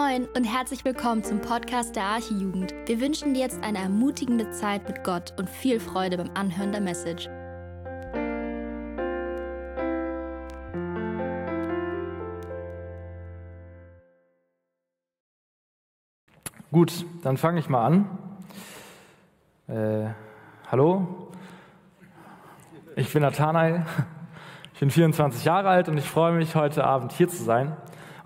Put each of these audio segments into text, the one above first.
Moin und herzlich willkommen zum Podcast der Archijugend. Wir wünschen dir jetzt eine ermutigende Zeit mit Gott und viel Freude beim Anhören der Message. Gut, dann fange ich mal an. Äh, hallo, ich bin Nathanael, ich bin 24 Jahre alt und ich freue mich, heute Abend hier zu sein.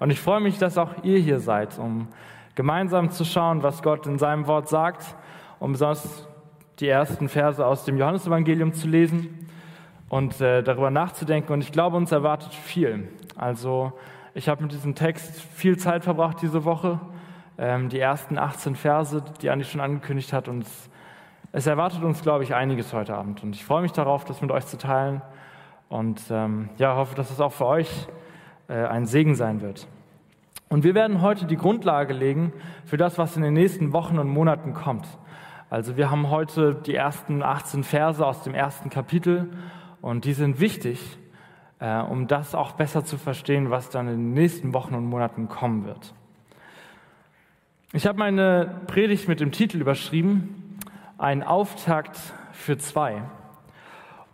Und ich freue mich, dass auch ihr hier seid, um gemeinsam zu schauen, was Gott in seinem Wort sagt, um besonders die ersten Verse aus dem Johannesevangelium zu lesen und äh, darüber nachzudenken. Und ich glaube, uns erwartet viel. Also ich habe mit diesem Text viel Zeit verbracht diese Woche. Ähm, die ersten 18 Verse, die Andi schon angekündigt hat. Und es, es erwartet uns, glaube ich, einiges heute Abend. Und ich freue mich darauf, das mit euch zu teilen. Und ähm, ja, hoffe, dass es auch für euch ein Segen sein wird. Und wir werden heute die Grundlage legen für das, was in den nächsten Wochen und Monaten kommt. Also wir haben heute die ersten 18 Verse aus dem ersten Kapitel und die sind wichtig, äh, um das auch besser zu verstehen, was dann in den nächsten Wochen und Monaten kommen wird. Ich habe meine Predigt mit dem Titel überschrieben, ein Auftakt für zwei.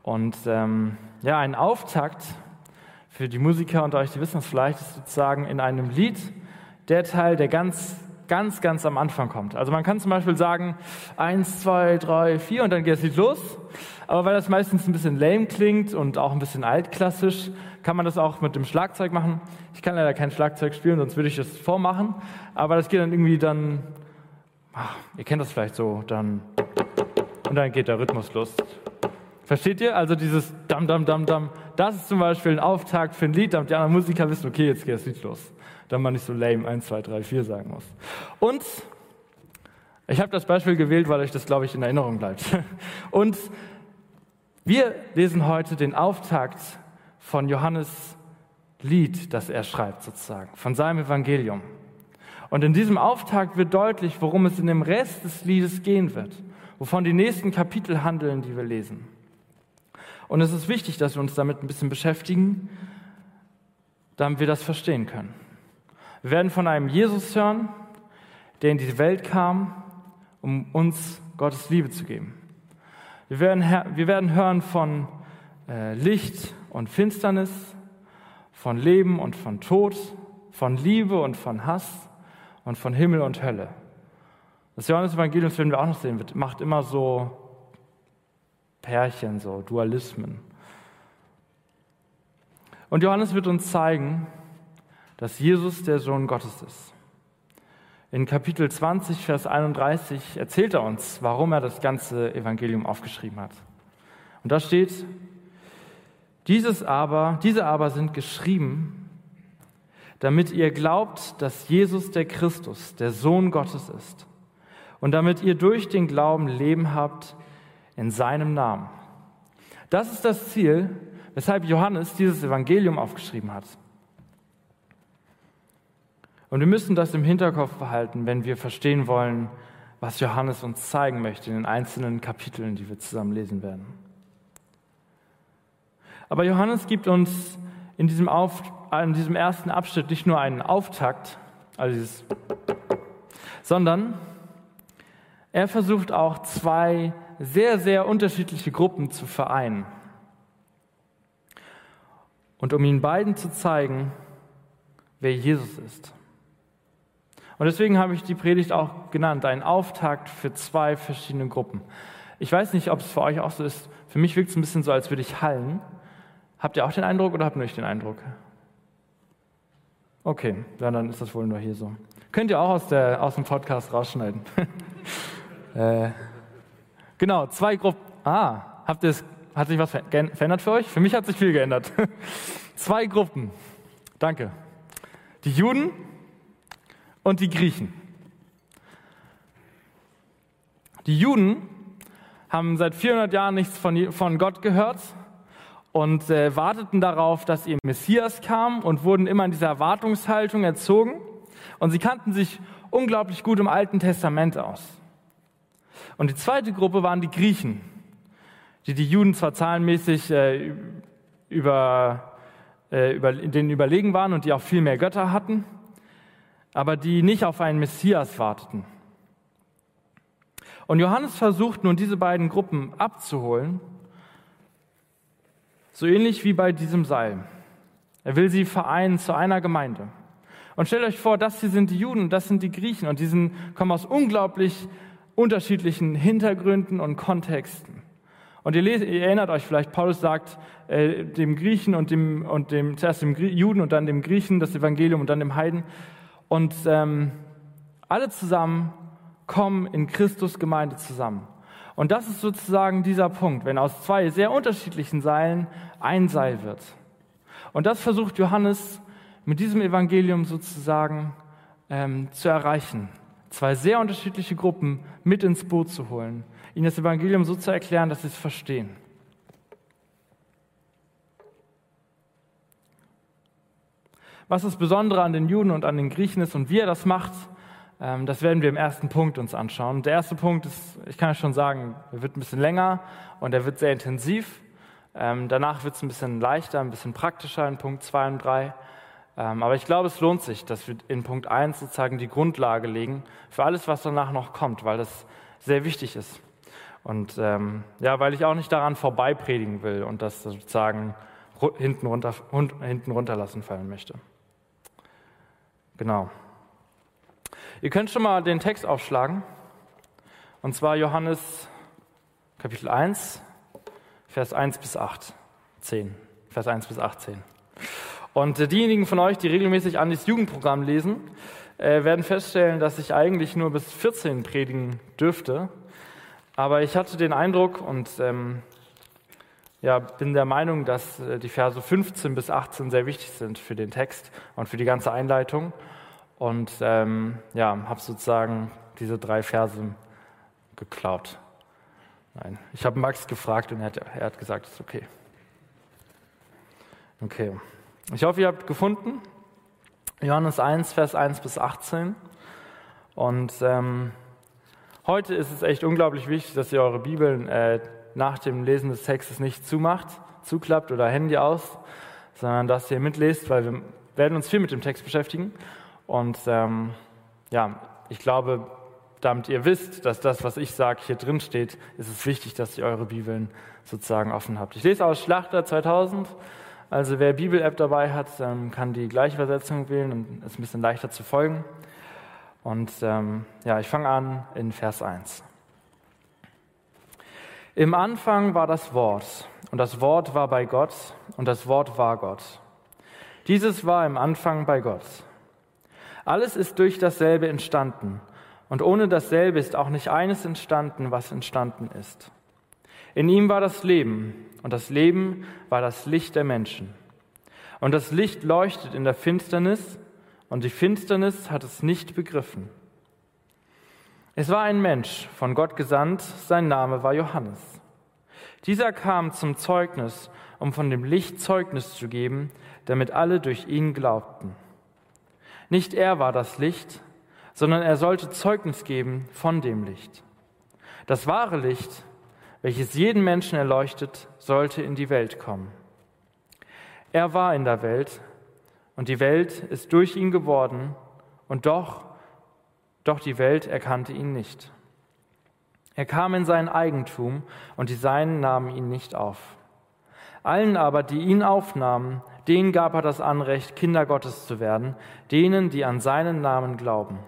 Und ähm, ja, ein Auftakt für die Musiker unter euch, die wissen es vielleicht, ist sozusagen in einem Lied der Teil, der ganz, ganz, ganz am Anfang kommt. Also man kann zum Beispiel sagen, eins, zwei, drei, vier und dann geht das Lied los. Aber weil das meistens ein bisschen lame klingt und auch ein bisschen altklassisch, kann man das auch mit dem Schlagzeug machen. Ich kann leider kein Schlagzeug spielen, sonst würde ich das vormachen. Aber das geht dann irgendwie dann, ach, ihr kennt das vielleicht so, dann, und dann geht der Rhythmus los. Versteht ihr? Also dieses Dam, Dam, Dam, Dam, das ist zum Beispiel ein Auftakt für ein Lied, damit die anderen Musiker wissen, okay, jetzt geht das Lied los. Damit man nicht so lame 1, 2, 3, 4 sagen muss. Und ich habe das Beispiel gewählt, weil euch das, glaube ich, in Erinnerung bleibt. Und wir lesen heute den Auftakt von Johannes Lied, das er schreibt sozusagen, von seinem Evangelium. Und in diesem Auftakt wird deutlich, worum es in dem Rest des Liedes gehen wird, wovon die nächsten Kapitel handeln, die wir lesen. Und es ist wichtig, dass wir uns damit ein bisschen beschäftigen, damit wir das verstehen können. Wir werden von einem Jesus hören, der in die Welt kam, um uns Gottes Liebe zu geben. Wir werden, wir werden hören von äh, Licht und Finsternis, von Leben und von Tod, von Liebe und von Hass und von Himmel und Hölle. Das Johannes-Evangelium, werden wir auch noch sehen, macht immer so Pärchen, so Dualismen. Und Johannes wird uns zeigen, dass Jesus der Sohn Gottes ist. In Kapitel 20, Vers 31 erzählt er uns, warum er das ganze Evangelium aufgeschrieben hat. Und da steht, dieses aber, diese aber sind geschrieben, damit ihr glaubt, dass Jesus der Christus, der Sohn Gottes ist, und damit ihr durch den Glauben Leben habt, in seinem Namen. Das ist das Ziel, weshalb Johannes dieses Evangelium aufgeschrieben hat. Und wir müssen das im Hinterkopf behalten, wenn wir verstehen wollen, was Johannes uns zeigen möchte in den einzelnen Kapiteln, die wir zusammen lesen werden. Aber Johannes gibt uns in diesem, Auf, in diesem ersten Abschnitt nicht nur einen Auftakt, also dieses, sondern er versucht auch zwei sehr, sehr unterschiedliche Gruppen zu vereinen. Und um ihnen beiden zu zeigen, wer Jesus ist. Und deswegen habe ich die Predigt auch genannt, ein Auftakt für zwei verschiedene Gruppen. Ich weiß nicht, ob es für euch auch so ist. Für mich wirkt es ein bisschen so, als würde ich hallen. Habt ihr auch den Eindruck oder habt ihr nicht den Eindruck? Okay, ja, dann ist das wohl nur hier so. Könnt ihr auch aus, der, aus dem Podcast rausschneiden. äh, Genau, zwei Gruppen. Ah, habt ihr es, hat sich was verändert für euch? Für mich hat sich viel geändert. zwei Gruppen. Danke. Die Juden und die Griechen. Die Juden haben seit 400 Jahren nichts von, von Gott gehört und äh, warteten darauf, dass ihr Messias kam und wurden immer in dieser Erwartungshaltung erzogen. Und sie kannten sich unglaublich gut im Alten Testament aus. Und die zweite Gruppe waren die Griechen, die die Juden zwar zahlenmäßig äh, über, äh, über, denen überlegen waren und die auch viel mehr Götter hatten, aber die nicht auf einen Messias warteten. Und Johannes versucht nun, diese beiden Gruppen abzuholen, so ähnlich wie bei diesem Seil. Er will sie vereinen zu einer Gemeinde. Und stellt euch vor, das hier sind die Juden, das sind die Griechen und die sind, kommen aus unglaublich unterschiedlichen Hintergründen und Kontexten. Und ihr, lest, ihr erinnert euch vielleicht, Paulus sagt äh, dem Griechen und dem, und dem, zuerst dem Juden und dann dem Griechen das Evangelium und dann dem Heiden. Und ähm, alle zusammen kommen in Christus Gemeinde zusammen. Und das ist sozusagen dieser Punkt, wenn aus zwei sehr unterschiedlichen Seilen ein Seil wird. Und das versucht Johannes mit diesem Evangelium sozusagen ähm, zu erreichen. Zwei sehr unterschiedliche Gruppen mit ins Boot zu holen ihnen das Evangelium so zu erklären, dass sie es verstehen. Was das Besondere an den Juden und an den Griechen ist und wie er das macht, ähm, das werden wir im ersten Punkt uns anschauen. Der erste Punkt ist, ich kann schon sagen, er wird ein bisschen länger und er wird sehr intensiv. Ähm, danach wird es ein bisschen leichter, ein bisschen praktischer in Punkt 2 und 3. Ähm, aber ich glaube, es lohnt sich, dass wir in Punkt 1 sozusagen die Grundlage legen für alles, was danach noch kommt, weil das sehr wichtig ist. Und ähm, ja, weil ich auch nicht daran vorbei predigen will und das sozusagen hinten, runter, hinten runterlassen fallen möchte. Genau. Ihr könnt schon mal den Text aufschlagen. Und zwar Johannes Kapitel 1, Vers 1 bis 8, 10. Vers 1 bis 18. Und diejenigen von euch, die regelmäßig an das Jugendprogramm lesen, äh, werden feststellen, dass ich eigentlich nur bis 14 predigen dürfte. Aber ich hatte den Eindruck und ähm, ja, bin der Meinung, dass äh, die Verse 15 bis 18 sehr wichtig sind für den Text und für die ganze Einleitung. Und ähm, ja, habe sozusagen diese drei Verse geklaut. Nein, ich habe Max gefragt und er hat, er hat gesagt, es ist okay. Okay. Ich hoffe, ihr habt gefunden. Johannes 1, Vers 1 bis 18. Und ähm, Heute ist es echt unglaublich wichtig, dass ihr eure Bibeln äh, nach dem Lesen des Textes nicht zumacht, zuklappt oder Handy aus, sondern dass ihr mitlest, weil wir werden uns viel mit dem Text beschäftigen. Und ähm, ja, ich glaube, damit ihr wisst, dass das, was ich sage, hier drin steht, ist es wichtig, dass ihr eure Bibeln sozusagen offen habt. Ich lese aus Schlachter 2000. Also wer Bibel-App dabei hat, kann die gleiche Übersetzung wählen und ist ein bisschen leichter zu folgen. Und ähm, ja, ich fange an in Vers 1. Im Anfang war das Wort, und das Wort war bei Gott, und das Wort war Gott. Dieses war im Anfang bei Gott. Alles ist durch dasselbe entstanden, und ohne dasselbe ist auch nicht eines entstanden, was entstanden ist. In ihm war das Leben, und das Leben war das Licht der Menschen. Und das Licht leuchtet in der Finsternis, und die Finsternis hat es nicht begriffen. Es war ein Mensch, von Gott gesandt, sein Name war Johannes. Dieser kam zum Zeugnis, um von dem Licht Zeugnis zu geben, damit alle durch ihn glaubten. Nicht er war das Licht, sondern er sollte Zeugnis geben von dem Licht. Das wahre Licht, welches jeden Menschen erleuchtet, sollte in die Welt kommen. Er war in der Welt, und die Welt ist durch ihn geworden, und doch, doch die Welt erkannte ihn nicht. Er kam in sein Eigentum, und die Seinen nahmen ihn nicht auf. Allen aber, die ihn aufnahmen, denen gab er das Anrecht, Kinder Gottes zu werden, denen, die an seinen Namen glauben,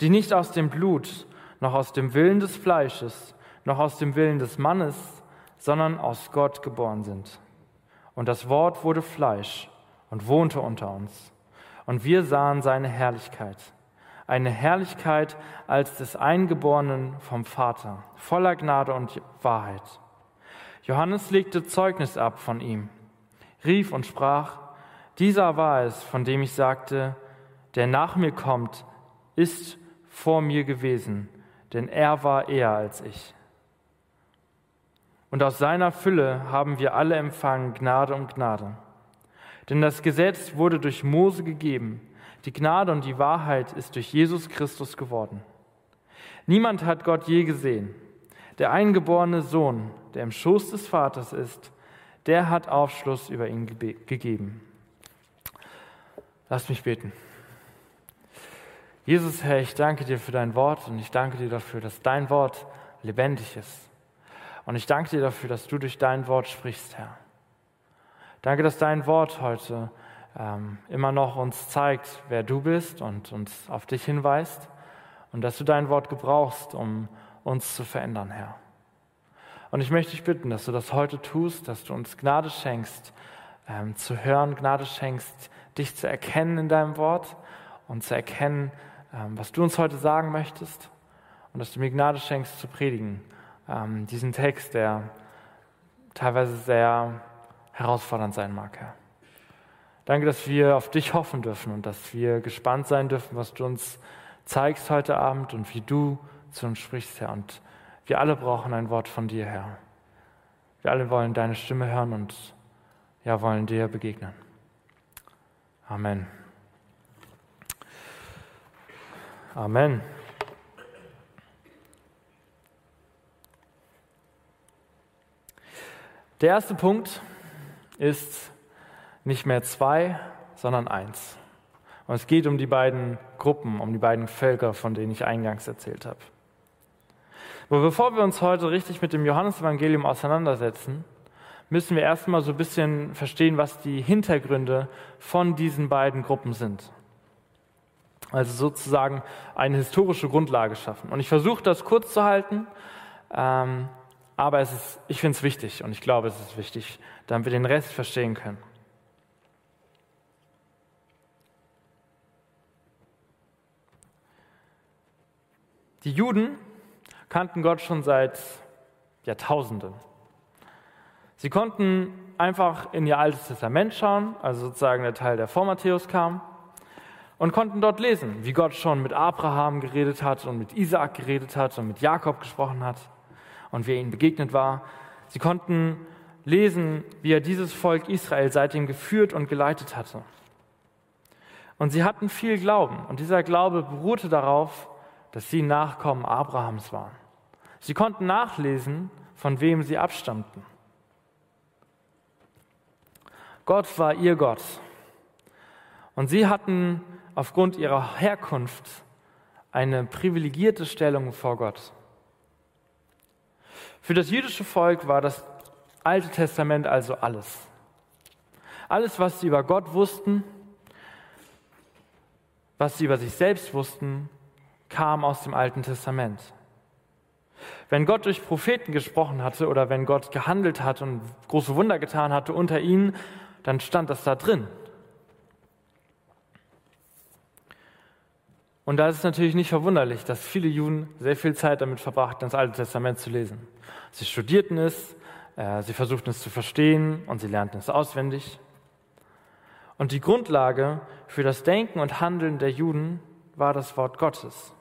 die nicht aus dem Blut, noch aus dem Willen des Fleisches, noch aus dem Willen des Mannes, sondern aus Gott geboren sind. Und das Wort wurde Fleisch und wohnte unter uns. Und wir sahen seine Herrlichkeit, eine Herrlichkeit als des Eingeborenen vom Vater, voller Gnade und Wahrheit. Johannes legte Zeugnis ab von ihm, rief und sprach, dieser war es, von dem ich sagte, der nach mir kommt, ist vor mir gewesen, denn er war eher als ich. Und aus seiner Fülle haben wir alle empfangen Gnade und Gnade. Denn das Gesetz wurde durch Mose gegeben. Die Gnade und die Wahrheit ist durch Jesus Christus geworden. Niemand hat Gott je gesehen. Der eingeborene Sohn, der im Schoß des Vaters ist, der hat Aufschluss über ihn gegeben. Lasst mich beten. Jesus, Herr, ich danke dir für dein Wort und ich danke dir dafür, dass dein Wort lebendig ist. Und ich danke dir dafür, dass du durch dein Wort sprichst, Herr. Danke, dass dein Wort heute ähm, immer noch uns zeigt, wer du bist und uns auf dich hinweist und dass du dein Wort gebrauchst, um uns zu verändern, Herr. Und ich möchte dich bitten, dass du das heute tust, dass du uns Gnade schenkst, ähm, zu hören, Gnade schenkst, dich zu erkennen in deinem Wort und zu erkennen, ähm, was du uns heute sagen möchtest. Und dass du mir Gnade schenkst, zu predigen. Ähm, diesen Text, der teilweise sehr herausfordernd sein mag, Herr. Danke, dass wir auf dich hoffen dürfen und dass wir gespannt sein dürfen, was du uns zeigst heute Abend und wie du zu uns sprichst, Herr. Und wir alle brauchen ein Wort von dir, Herr. Wir alle wollen deine Stimme hören und ja, wollen dir begegnen. Amen. Amen. Der erste Punkt ist nicht mehr zwei, sondern eins. Und es geht um die beiden Gruppen, um die beiden Völker, von denen ich eingangs erzählt habe. Aber bevor wir uns heute richtig mit dem Johannesevangelium auseinandersetzen, müssen wir erstmal so ein bisschen verstehen, was die Hintergründe von diesen beiden Gruppen sind. Also sozusagen eine historische Grundlage schaffen. Und ich versuche das kurz zu halten, ähm, aber es ist, ich finde es wichtig und ich glaube, es ist wichtig, damit wir den Rest verstehen können. Die Juden kannten Gott schon seit Jahrtausenden. Sie konnten einfach in ihr altes Testament schauen, also sozusagen der Teil, der vor Matthäus kam, und konnten dort lesen, wie Gott schon mit Abraham geredet hat und mit Isaak geredet hat und mit Jakob gesprochen hat und wie er ihnen begegnet war. Sie konnten lesen, wie er dieses Volk Israel seitdem geführt und geleitet hatte. Und sie hatten viel Glauben und dieser Glaube beruhte darauf, dass sie Nachkommen Abrahams waren. Sie konnten nachlesen, von wem sie abstammten. Gott war ihr Gott. Und sie hatten aufgrund ihrer Herkunft eine privilegierte Stellung vor Gott. Für das jüdische Volk war das Alte Testament also alles. Alles, was sie über Gott wussten, was sie über sich selbst wussten, kam aus dem Alten Testament. Wenn Gott durch Propheten gesprochen hatte oder wenn Gott gehandelt hat und große Wunder getan hatte unter ihnen, dann stand das da drin. Und da ist es natürlich nicht verwunderlich, dass viele Juden sehr viel Zeit damit verbrachten, das Alte Testament zu lesen. Sie studierten es, äh, sie versuchten es zu verstehen und sie lernten es auswendig. Und die Grundlage für das Denken und Handeln der Juden war das Wort Gottes.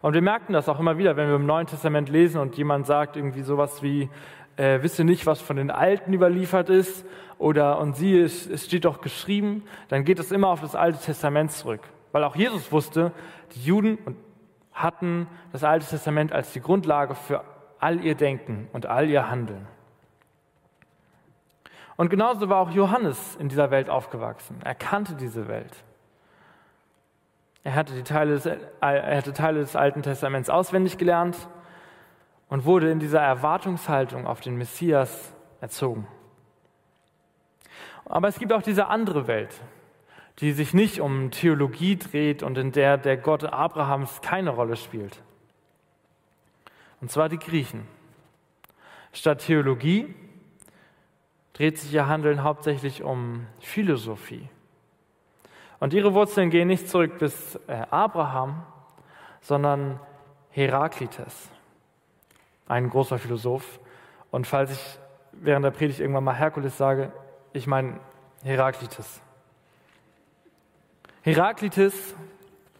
Und wir merken das auch immer wieder, wenn wir im Neuen Testament lesen und jemand sagt irgendwie sowas wie, äh, wisse nicht, was von den Alten überliefert ist, oder und siehe, es, es steht doch geschrieben, dann geht es immer auf das Alte Testament zurück. Weil auch Jesus wusste, die Juden hatten das Alte Testament als die Grundlage für all ihr Denken und all ihr Handeln. Und genauso war auch Johannes in dieser Welt aufgewachsen. Er kannte diese Welt. Er hatte, die Teile des, er hatte Teile des Alten Testaments auswendig gelernt und wurde in dieser Erwartungshaltung auf den Messias erzogen. Aber es gibt auch diese andere Welt, die sich nicht um Theologie dreht und in der der Gott Abrahams keine Rolle spielt. Und zwar die Griechen. Statt Theologie dreht sich ihr Handeln hauptsächlich um Philosophie. Und ihre Wurzeln gehen nicht zurück bis äh, Abraham, sondern Heraklites, ein großer Philosoph. Und falls ich während der Predigt irgendwann mal Herkules sage, ich meine Heraklites. Heraklites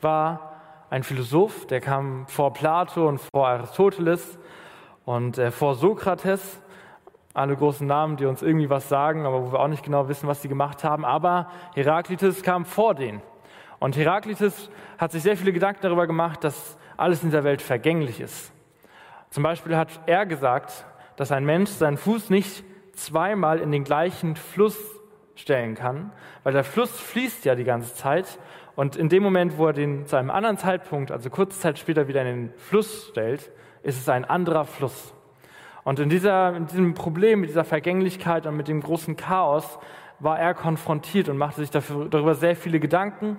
war ein Philosoph, der kam vor Plato und vor Aristoteles und äh, vor Sokrates alle großen Namen, die uns irgendwie was sagen, aber wo wir auch nicht genau wissen, was sie gemacht haben. Aber Heraklitus kam vor denen. Und Heraklitus hat sich sehr viele Gedanken darüber gemacht, dass alles in dieser Welt vergänglich ist. Zum Beispiel hat er gesagt, dass ein Mensch seinen Fuß nicht zweimal in den gleichen Fluss stellen kann, weil der Fluss fließt ja die ganze Zeit und in dem Moment, wo er den zu einem anderen Zeitpunkt, also kurze Zeit später wieder in den Fluss stellt, ist es ein anderer Fluss. Und in, dieser, in diesem Problem, mit dieser Vergänglichkeit und mit dem großen Chaos war er konfrontiert und machte sich dafür, darüber sehr viele Gedanken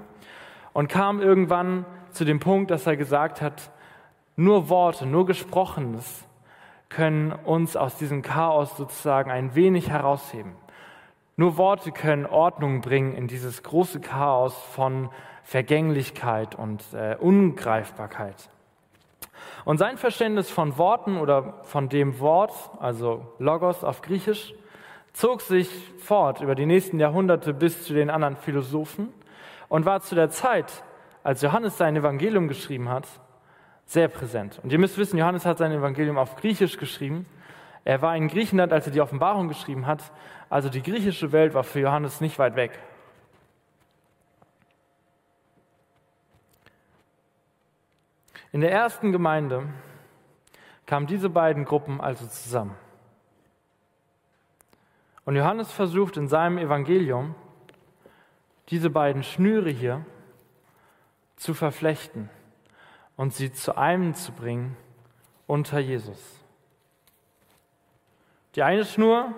und kam irgendwann zu dem Punkt, dass er gesagt hat, nur Worte, nur Gesprochenes können uns aus diesem Chaos sozusagen ein wenig herausheben. Nur Worte können Ordnung bringen in dieses große Chaos von Vergänglichkeit und äh, Ungreifbarkeit. Und sein Verständnis von Worten oder von dem Wort, also Logos auf Griechisch, zog sich fort über die nächsten Jahrhunderte bis zu den anderen Philosophen und war zu der Zeit, als Johannes sein Evangelium geschrieben hat, sehr präsent. Und ihr müsst wissen, Johannes hat sein Evangelium auf Griechisch geschrieben. Er war in Griechenland, als er die Offenbarung geschrieben hat. Also die griechische Welt war für Johannes nicht weit weg. In der ersten Gemeinde kamen diese beiden Gruppen also zusammen. Und Johannes versucht in seinem Evangelium, diese beiden Schnüre hier zu verflechten und sie zu einem zu bringen unter Jesus. Die eine Schnur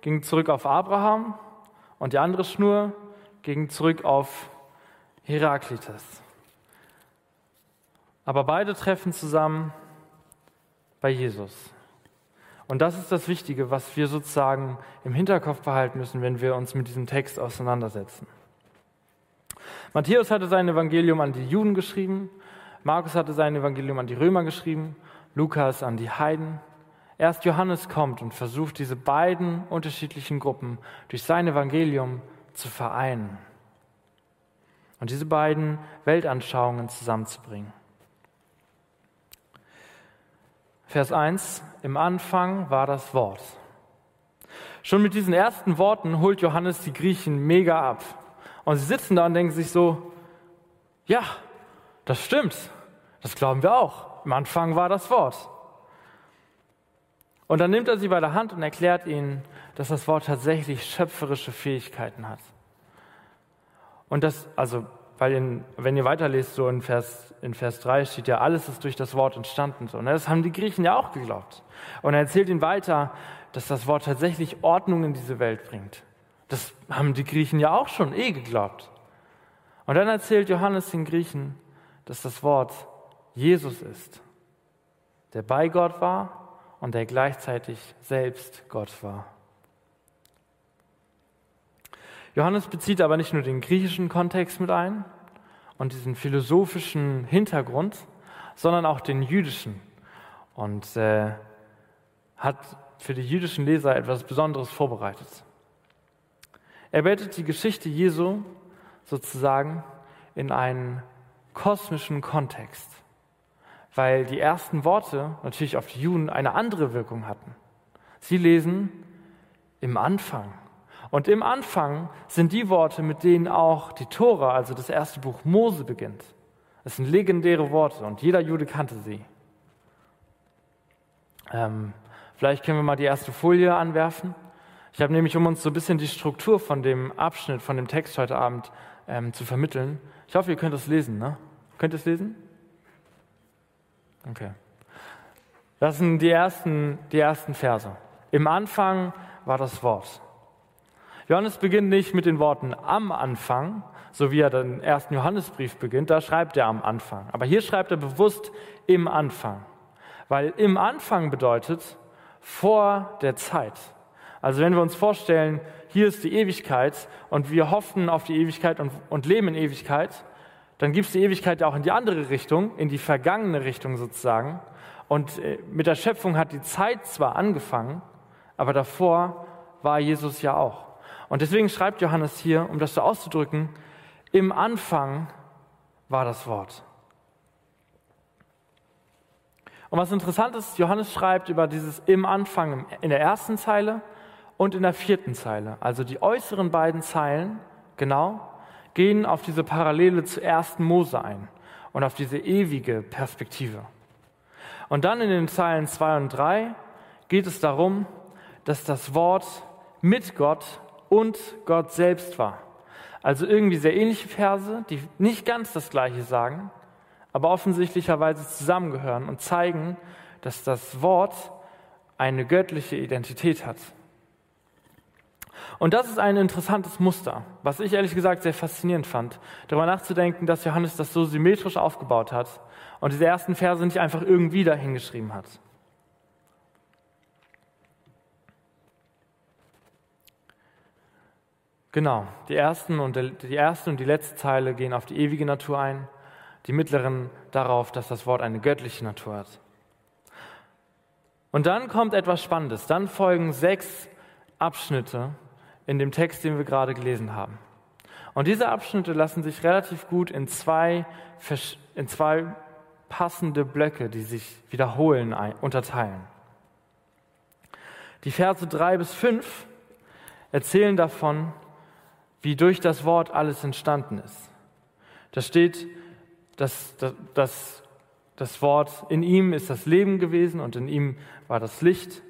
ging zurück auf Abraham und die andere Schnur ging zurück auf Heraklitus. Aber beide treffen zusammen bei Jesus. Und das ist das Wichtige, was wir sozusagen im Hinterkopf behalten müssen, wenn wir uns mit diesem Text auseinandersetzen. Matthäus hatte sein Evangelium an die Juden geschrieben Markus hatte sein Evangelium an die Römer geschrieben, Lukas an die Heiden. Erst Johannes kommt und versucht, diese beiden unterschiedlichen Gruppen durch sein Evangelium zu vereinen und diese beiden Weltanschauungen zusammenzubringen. Vers 1, im Anfang war das Wort. Schon mit diesen ersten Worten holt Johannes die Griechen mega ab. Und sie sitzen da und denken sich so, ja, das stimmt. Das glauben wir auch. Am Anfang war das Wort. Und dann nimmt er sie bei der Hand und erklärt ihnen, dass das Wort tatsächlich schöpferische Fähigkeiten hat. Und das, also, weil in, wenn ihr weiterlest, so in Vers, in Vers 3 steht ja, alles ist durch das Wort entstanden. So. Und das haben die Griechen ja auch geglaubt. Und er erzählt ihnen weiter, dass das Wort tatsächlich Ordnung in diese Welt bringt. Das haben die Griechen ja auch schon eh geglaubt. Und dann erzählt Johannes den Griechen, dass das Wort Jesus ist, der bei Gott war und der gleichzeitig selbst Gott war. Johannes bezieht aber nicht nur den griechischen Kontext mit ein und diesen philosophischen Hintergrund, sondern auch den jüdischen und äh, hat für die jüdischen Leser etwas Besonderes vorbereitet. Er bettet die Geschichte Jesu sozusagen in einen kosmischen Kontext, weil die ersten Worte natürlich auf die Juden eine andere Wirkung hatten. Sie lesen im Anfang. Und im Anfang sind die Worte, mit denen auch die Tora, also das erste Buch Mose, beginnt. Das sind legendäre Worte und jeder Jude kannte sie. Ähm, vielleicht können wir mal die erste Folie anwerfen. Ich habe nämlich, um uns so ein bisschen die Struktur von dem Abschnitt, von dem Text heute Abend ähm, zu vermitteln. Ich hoffe, ihr könnt es lesen. Ne? Könnt ihr es lesen? Okay. Das sind die ersten, die ersten Verse. Im Anfang war das Wort. Johannes beginnt nicht mit den Worten am Anfang, so wie er den ersten Johannesbrief beginnt, da schreibt er am Anfang. Aber hier schreibt er bewusst im Anfang, weil im Anfang bedeutet vor der Zeit. Also wenn wir uns vorstellen, hier ist die Ewigkeit und wir hoffen auf die Ewigkeit und, und leben in Ewigkeit, dann gibt es die Ewigkeit auch in die andere Richtung, in die vergangene Richtung sozusagen. Und äh, mit der Schöpfung hat die Zeit zwar angefangen, aber davor war Jesus ja auch. Und deswegen schreibt Johannes hier, um das so auszudrücken, im Anfang war das Wort. Und was interessant ist, Johannes schreibt über dieses im Anfang in der ersten Zeile und in der vierten Zeile. Also die äußeren beiden Zeilen, genau, gehen auf diese Parallele zu 1. Mose ein und auf diese ewige Perspektive. Und dann in den Zeilen 2 und 3 geht es darum, dass das Wort mit Gott und Gott selbst war. Also irgendwie sehr ähnliche Verse, die nicht ganz das Gleiche sagen, aber offensichtlicherweise zusammengehören und zeigen, dass das Wort eine göttliche Identität hat. Und das ist ein interessantes Muster, was ich ehrlich gesagt sehr faszinierend fand, darüber nachzudenken, dass Johannes das so symmetrisch aufgebaut hat und diese ersten Verse nicht einfach irgendwie dahingeschrieben hat. Genau, die, ersten und die erste und die letzte Zeile gehen auf die ewige Natur ein, die mittleren darauf, dass das Wort eine göttliche Natur hat. Und dann kommt etwas Spannendes. Dann folgen sechs Abschnitte in dem Text, den wir gerade gelesen haben. Und diese Abschnitte lassen sich relativ gut in zwei, in zwei passende Blöcke, die sich wiederholen, unterteilen. Die Verse drei bis fünf erzählen davon, wie durch das Wort alles entstanden ist. Da steht, dass, dass, dass das Wort in ihm ist das Leben gewesen und in ihm war das Licht.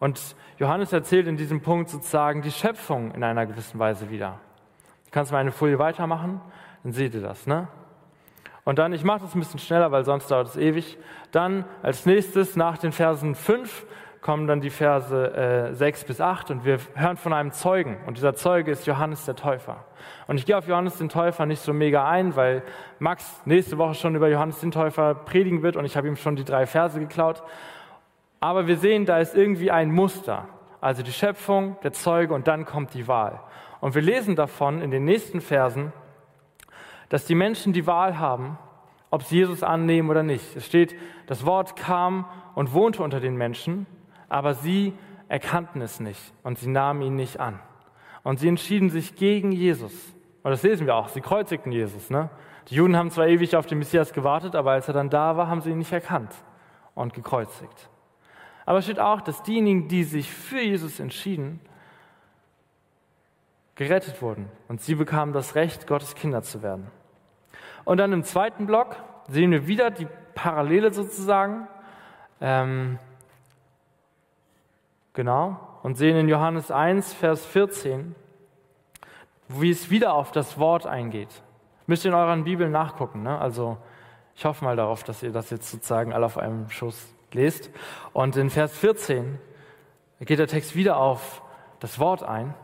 Und Johannes erzählt in diesem Punkt sozusagen die Schöpfung in einer gewissen Weise wieder. Du kannst mal eine Folie weitermachen, dann seht ihr das. Ne? Und dann, ich mache das ein bisschen schneller, weil sonst dauert es ewig. Dann als nächstes nach den Versen 5 kommen dann die Verse äh, 6 bis 8 und wir hören von einem Zeugen. Und dieser Zeuge ist Johannes der Täufer. Und ich gehe auf Johannes den Täufer nicht so mega ein, weil Max nächste Woche schon über Johannes den Täufer predigen wird und ich habe ihm schon die drei Verse geklaut. Aber wir sehen, da ist irgendwie ein Muster. Also die Schöpfung, der Zeuge und dann kommt die Wahl. Und wir lesen davon in den nächsten Versen, dass die Menschen die Wahl haben, ob sie Jesus annehmen oder nicht. Es steht, das Wort kam und wohnte unter den Menschen aber sie erkannten es nicht und sie nahmen ihn nicht an. Und sie entschieden sich gegen Jesus. Und das lesen wir auch, sie kreuzigten Jesus. Ne? Die Juden haben zwar ewig auf den Messias gewartet, aber als er dann da war, haben sie ihn nicht erkannt und gekreuzigt. Aber es steht auch, dass diejenigen, die sich für Jesus entschieden, gerettet wurden und sie bekamen das Recht, Gottes Kinder zu werden. Und dann im zweiten Block sehen wir wieder die Parallele sozusagen. Ähm, Genau. Und sehen in Johannes 1, Vers 14, wie es wieder auf das Wort eingeht. Müsst ihr in euren Bibeln nachgucken. Ne? Also ich hoffe mal darauf, dass ihr das jetzt sozusagen alle auf einem Schuss lest. Und in Vers 14 geht der Text wieder auf das Wort ein,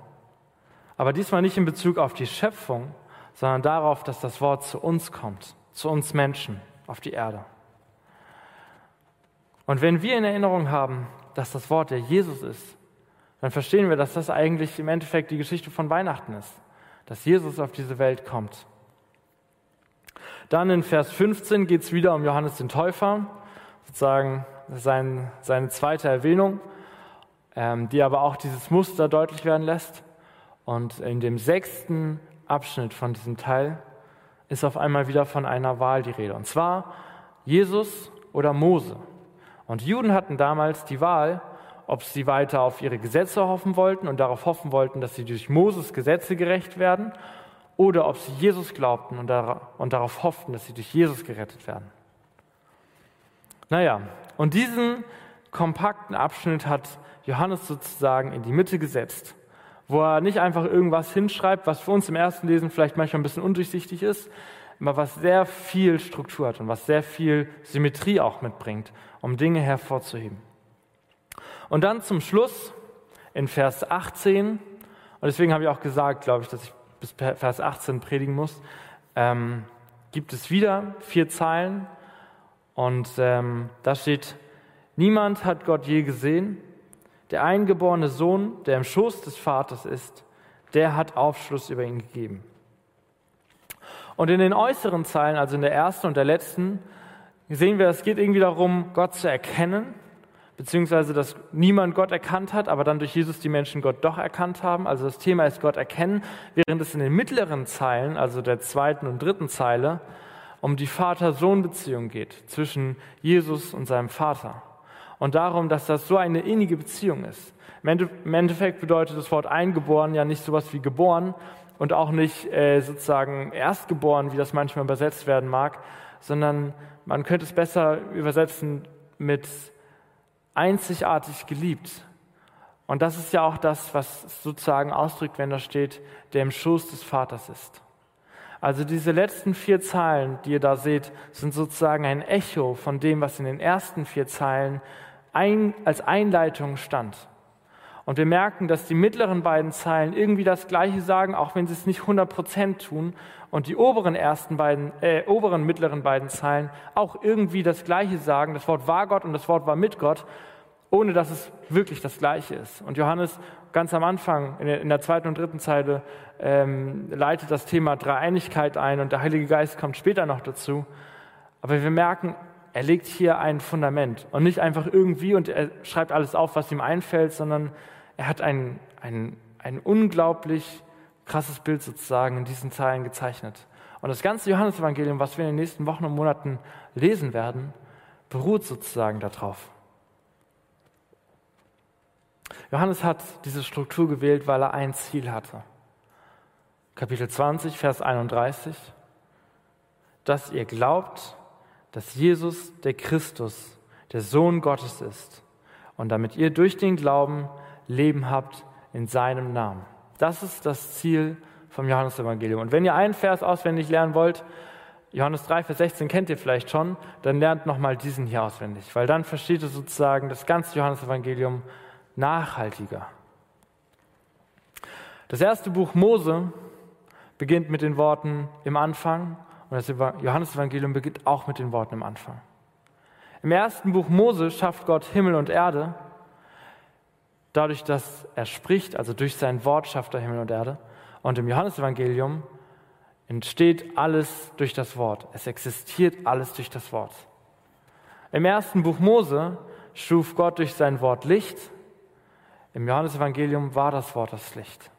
aber diesmal nicht in Bezug auf die Schöpfung, sondern darauf, dass das Wort zu uns kommt, zu uns Menschen auf die Erde. Und wenn wir in Erinnerung haben, dass das Wort der Jesus ist, dann verstehen wir, dass das eigentlich im Endeffekt die Geschichte von Weihnachten ist, dass Jesus auf diese Welt kommt. Dann in Vers 15 geht es wieder um Johannes den Täufer, sozusagen sein, seine zweite Erwähnung, ähm, die aber auch dieses Muster deutlich werden lässt. Und in dem sechsten Abschnitt von diesem Teil ist auf einmal wieder von einer Wahl die Rede. Und zwar Jesus oder Mose. Und Juden hatten damals die Wahl, ob sie weiter auf ihre Gesetze hoffen wollten und darauf hoffen wollten, dass sie durch Moses Gesetze gerecht werden, oder ob sie Jesus glaubten und, darauf hofften, dass sie durch Jesus gerettet werden. Naja, und diesen kompakten Abschnitt hat Johannes sozusagen in die Mitte gesetzt, wo er nicht einfach irgendwas hinschreibt, was für uns im ersten Lesen vielleicht manchmal ein bisschen undurchsichtig ist, aber was sehr viel Struktur hat und was sehr viel Symmetrie auch mitbringt um Dinge hervorzuheben. Und dann zum Schluss in Vers 18, und deswegen habe ich auch gesagt, glaube ich, dass ich bis Vers 18 predigen muss, ähm, gibt es wieder vier Zeilen und ähm, da steht, niemand hat Gott je gesehen, der eingeborene Sohn, der im Schoß des Vaters ist, der hat Aufschluss über ihn gegeben. Und in den äußeren Zeilen, also in der ersten und der letzten, sehen wir, es geht irgendwie darum, Gott zu erkennen, beziehungsweise dass niemand Gott erkannt hat, aber dann durch Jesus die Menschen Gott doch erkannt haben. Also das Thema ist Gott erkennen, während es in den mittleren Zeilen, also der zweiten und dritten Zeile, um die Vater-Sohn-Beziehung geht zwischen Jesus und seinem Vater. Und darum, dass das so eine innige Beziehung ist. Im Endeffekt bedeutet das Wort eingeboren ja nicht sowas wie geboren und auch nicht äh, sozusagen erstgeboren, wie das manchmal übersetzt werden mag, sondern man könnte es besser übersetzen mit einzigartig geliebt Und das ist ja auch das, was sozusagen ausdrückt, wenn da steht, der im Schoß des Vaters ist. Also diese letzten vier Zeilen, die ihr da seht, sind sozusagen ein Echo von dem, was in den ersten vier Zeilen ein, als Einleitung stand. Und wir merken, dass die mittleren beiden Zeilen irgendwie das Gleiche sagen, auch wenn sie es nicht 100 Prozent tun. Und die oberen ersten beiden, äh, oberen mittleren beiden Zeilen auch irgendwie das Gleiche sagen. Das Wort war Gott und das Wort war mit Gott, ohne dass es wirklich das Gleiche ist. Und Johannes ganz am Anfang, in der, zweiten und dritten Zeile, ähm, leitet das Thema Dreieinigkeit ein und der Heilige Geist kommt später noch dazu. Aber wir merken, er legt hier ein Fundament und nicht einfach irgendwie und er schreibt alles auf, was ihm einfällt, sondern er hat ein, ein, ein unglaublich krasses Bild sozusagen in diesen Zeilen gezeichnet. Und das ganze Johannesevangelium, was wir in den nächsten Wochen und Monaten lesen werden, beruht sozusagen darauf. Johannes hat diese Struktur gewählt, weil er ein Ziel hatte. Kapitel 20, Vers 31, dass ihr glaubt, dass Jesus der Christus, der Sohn Gottes ist und damit ihr durch den Glauben Leben habt in seinem Namen. Das ist das Ziel vom Johannesevangelium. Und wenn ihr einen Vers auswendig lernen wollt, Johannes 3, Vers 16 kennt ihr vielleicht schon, dann lernt nochmal diesen hier auswendig, weil dann versteht ihr sozusagen das ganze Johannesevangelium nachhaltiger. Das erste Buch Mose beginnt mit den Worten im Anfang und das Johannesevangelium beginnt auch mit den Worten im Anfang. Im ersten Buch Mose schafft Gott Himmel und Erde dadurch, dass er spricht, also durch sein Wort schafft er Himmel und Erde. Und im Johannesevangelium entsteht alles durch das Wort. Es existiert alles durch das Wort. Im ersten Buch Mose schuf Gott durch sein Wort Licht. Im Johannesevangelium war das Wort das Licht.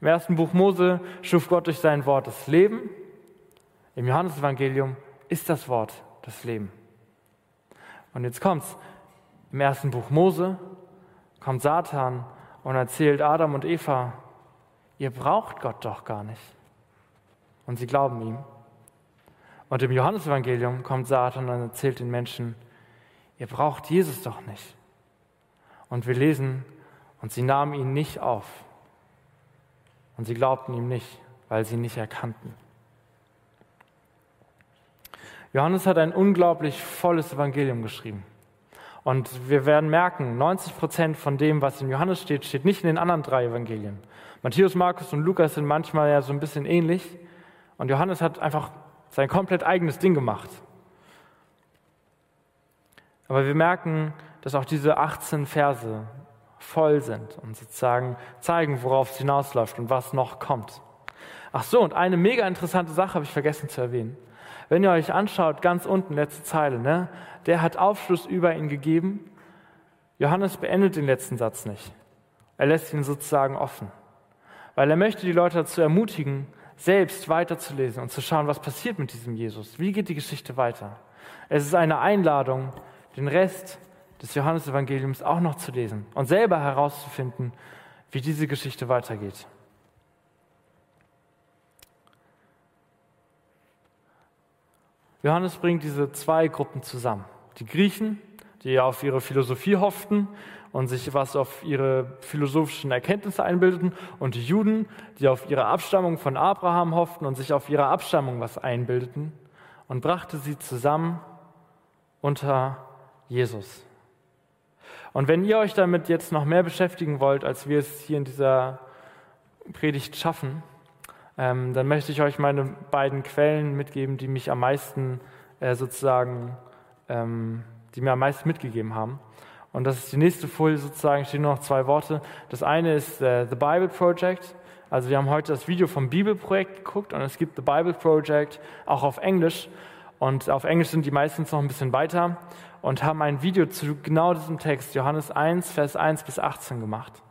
Im ersten Buch Mose schuf Gott durch sein Wort das Leben. Im Johannesevangelium ist das Wort das Leben. Und jetzt kommt's. Im ersten Buch Mose kommt Satan und erzählt Adam und Eva, ihr braucht Gott doch gar nicht. Und sie glauben ihm. Und im Johannesevangelium kommt Satan und erzählt den Menschen, ihr braucht Jesus doch nicht. Und wir lesen, und sie nahmen ihn nicht auf. Und sie glaubten ihm nicht, weil sie ihn nicht erkannten. Johannes hat ein unglaublich volles Evangelium geschrieben. Und wir werden merken, 90 Prozent von dem, was in Johannes steht, steht nicht in den anderen drei Evangelien. Matthäus, Markus und Lukas sind manchmal ja so ein bisschen ähnlich. Und Johannes hat einfach sein komplett eigenes Ding gemacht. Aber wir merken, dass auch diese 18 Verse voll sind und sozusagen zeigen, worauf es hinausläuft und was noch kommt. Ach so, und eine mega interessante Sache habe ich vergessen zu erwähnen. Wenn ihr euch anschaut, ganz unten, letzte Zeile, ne? der hat Aufschluss über ihn gegeben. Johannes beendet den letzten Satz nicht. Er lässt ihn sozusagen offen, weil er möchte die Leute dazu ermutigen, selbst weiterzulesen und zu schauen, was passiert mit diesem Jesus. Wie geht die Geschichte weiter? Es ist eine Einladung, den Rest des Johannesevangeliums auch noch zu lesen und selber herauszufinden, wie diese Geschichte weitergeht. Johannes bringt diese zwei Gruppen zusammen. Die Griechen, die auf ihre Philosophie hofften und sich was auf ihre philosophischen Erkenntnisse einbildeten, und die Juden, die auf ihre Abstammung von Abraham hofften und sich auf ihre Abstammung was einbildeten, und brachte sie zusammen unter Jesus. Und wenn ihr euch damit jetzt noch mehr beschäftigen wollt, als wir es hier in dieser Predigt schaffen, ähm, dann möchte ich euch meine beiden Quellen mitgeben, die mich am meisten äh, sozusagen, ähm, die mir am meisten mitgegeben haben. Und das ist die nächste Folie sozusagen, stehen nur noch zwei Worte. Das eine ist äh, The Bible Project. Also wir haben heute das Video vom Bibelprojekt geguckt und es gibt The Bible Project auch auf Englisch. Und auf Englisch sind die meistens noch ein bisschen weiter und haben ein Video zu genau diesem Text, Johannes 1, Vers 1 bis 18 gemacht,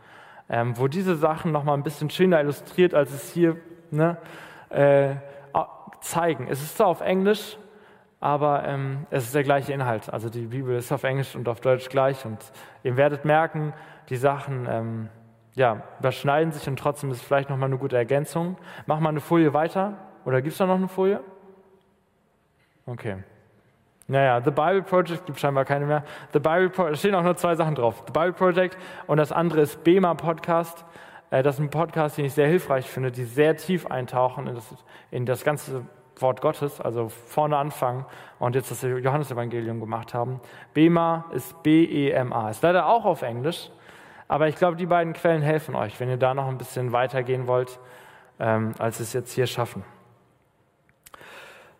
ähm, wo diese Sachen noch mal ein bisschen schöner illustriert, als es hier ne, äh, zeigen. Es ist zwar auf Englisch, aber ähm, es ist der gleiche Inhalt. Also die Bibel ist auf Englisch und auf Deutsch gleich und ihr werdet merken, die Sachen ähm, ja, überschneiden sich und trotzdem ist es vielleicht nochmal eine gute Ergänzung. Mach mal eine Folie weiter. Oder gibt es da noch eine Folie? Okay. Naja, The Bible Project gibt scheinbar keine mehr. The Bible Project, stehen auch nur zwei Sachen drauf. The Bible Project und das andere ist Bema Podcast. Äh, das ist ein Podcast, den ich sehr hilfreich finde, die sehr tief eintauchen in das, in das ganze Wort Gottes, also vorne anfangen und jetzt das Johannesevangelium gemacht haben. Bema ist B-E-M-A. Ist leider auch auf Englisch, aber ich glaube, die beiden Quellen helfen euch, wenn ihr da noch ein bisschen weitergehen wollt, ähm, als es jetzt hier schaffen.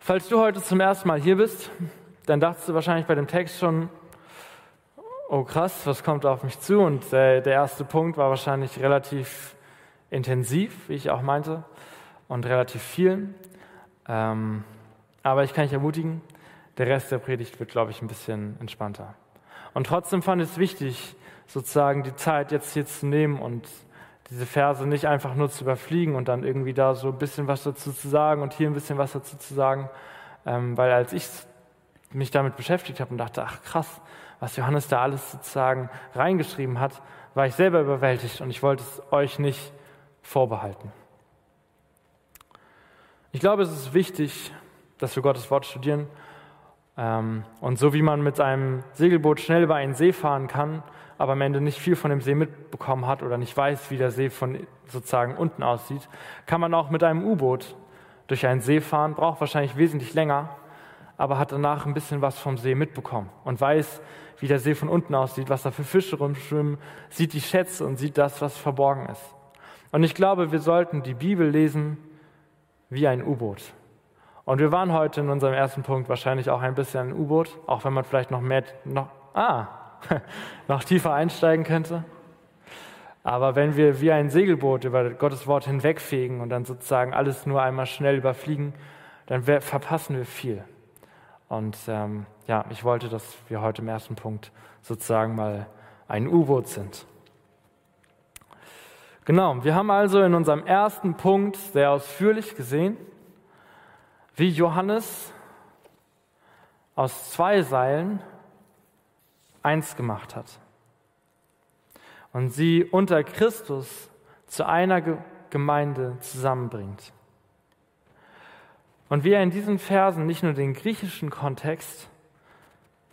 Falls du heute zum ersten Mal hier bist, dann dachtest du wahrscheinlich bei dem Text schon, oh krass, was kommt auf mich zu? Und äh, der erste Punkt war wahrscheinlich relativ intensiv, wie ich auch meinte, und relativ viel. Ähm, aber ich kann dich ermutigen, der Rest der Predigt wird, glaube ich, ein bisschen entspannter. Und trotzdem fand ich es wichtig, sozusagen die Zeit jetzt hier zu nehmen und diese Verse nicht einfach nur zu überfliegen und dann irgendwie da so ein bisschen was dazu zu sagen und hier ein bisschen was dazu zu sagen, ähm, weil als ich mich damit beschäftigt habe und dachte, ach krass, was Johannes da alles sozusagen reingeschrieben hat, war ich selber überwältigt und ich wollte es euch nicht vorbehalten. Ich glaube, es ist wichtig, dass wir Gottes Wort studieren. Ähm, und so wie man mit einem Segelboot schnell über einen See fahren kann, aber am Ende nicht viel von dem See mitbekommen hat oder nicht weiß, wie der See von sozusagen unten aussieht, kann man auch mit einem U-Boot durch einen See fahren, braucht wahrscheinlich wesentlich länger, aber hat danach ein bisschen was vom See mitbekommen und weiß, wie der See von unten aussieht, was da für Fische rumschwimmen, sieht die Schätze und sieht das, was verborgen ist. Und ich glaube, wir sollten die Bibel lesen wie ein U-Boot. Und wir waren heute in unserem ersten Punkt wahrscheinlich auch ein bisschen ein U-Boot, auch wenn man vielleicht noch mehr, noch, ah, noch tiefer einsteigen könnte. Aber wenn wir wie ein Segelboot über Gottes Wort hinwegfegen und dann sozusagen alles nur einmal schnell überfliegen, dann verpassen wir viel. Und ähm, ja, ich wollte, dass wir heute im ersten Punkt sozusagen mal ein U-Boot sind. Genau, wir haben also in unserem ersten Punkt sehr ausführlich gesehen, wie Johannes aus zwei Seilen eins gemacht hat und sie unter Christus zu einer Gemeinde zusammenbringt. Und wie er in diesen Versen nicht nur den griechischen Kontext,